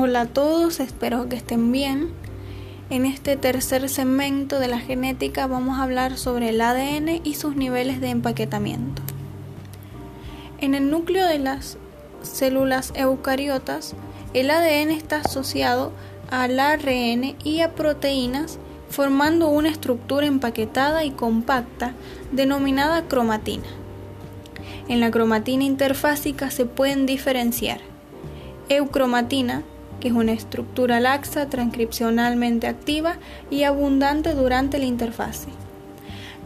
Hola a todos, espero que estén bien. En este tercer segmento de la genética vamos a hablar sobre el ADN y sus niveles de empaquetamiento. En el núcleo de las células eucariotas, el ADN está asociado al ARN y a proteínas formando una estructura empaquetada y compacta denominada cromatina. En la cromatina interfásica se pueden diferenciar eucromatina, que es una estructura laxa, transcripcionalmente activa y abundante durante la interfase.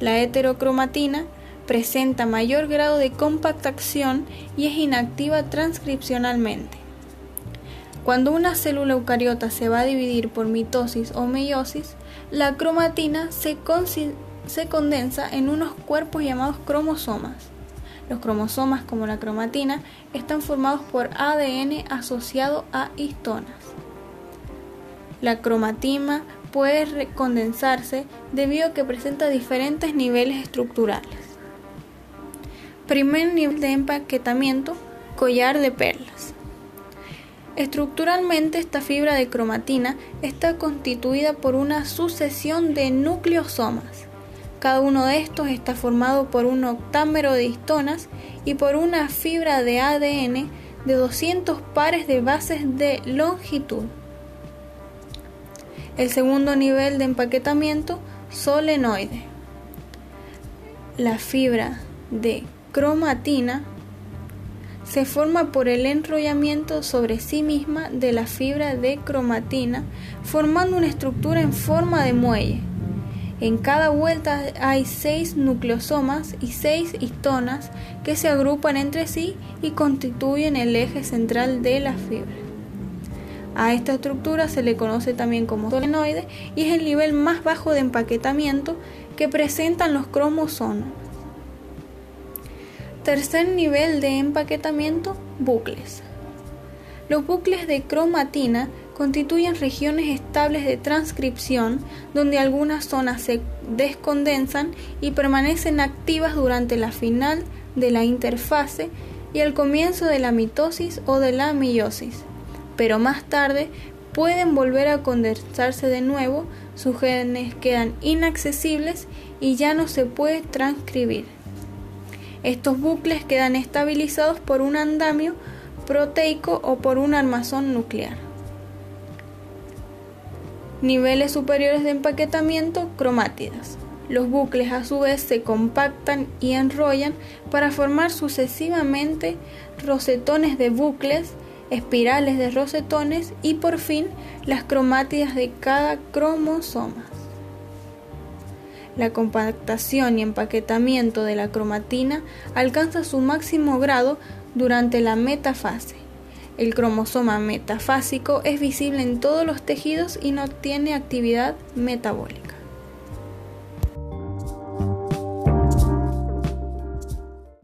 La heterocromatina presenta mayor grado de compactación y es inactiva transcripcionalmente. Cuando una célula eucariota se va a dividir por mitosis o meiosis, la cromatina se, se condensa en unos cuerpos llamados cromosomas. Los cromosomas, como la cromatina, están formados por ADN asociado a histonas. La cromatina puede condensarse debido a que presenta diferentes niveles estructurales. Primer nivel de empaquetamiento, collar de perlas. Estructuralmente esta fibra de cromatina está constituida por una sucesión de nucleosomas cada uno de estos está formado por un octámero de histonas y por una fibra de ADN de 200 pares de bases de longitud. El segundo nivel de empaquetamiento, solenoide. La fibra de cromatina se forma por el enrollamiento sobre sí misma de la fibra de cromatina, formando una estructura en forma de muelle. En cada vuelta hay seis nucleosomas y seis histonas que se agrupan entre sí y constituyen el eje central de la fibra. A esta estructura se le conoce también como solenoide y es el nivel más bajo de empaquetamiento que presentan los cromosomas. Tercer nivel de empaquetamiento, bucles. Los bucles de cromatina constituyen regiones estables de transcripción donde algunas zonas se descondensan y permanecen activas durante la final de la interfase y el comienzo de la mitosis o de la meiosis, pero más tarde pueden volver a condensarse de nuevo, sus genes quedan inaccesibles y ya no se puede transcribir. Estos bucles quedan estabilizados por un andamio proteico o por un armazón nuclear. Niveles superiores de empaquetamiento, cromátidas. Los bucles a su vez se compactan y enrollan para formar sucesivamente rosetones de bucles, espirales de rosetones y por fin las cromátidas de cada cromosoma. La compactación y empaquetamiento de la cromatina alcanza su máximo grado durante la metafase. El cromosoma metafásico es visible en todos los tejidos y no tiene actividad metabólica.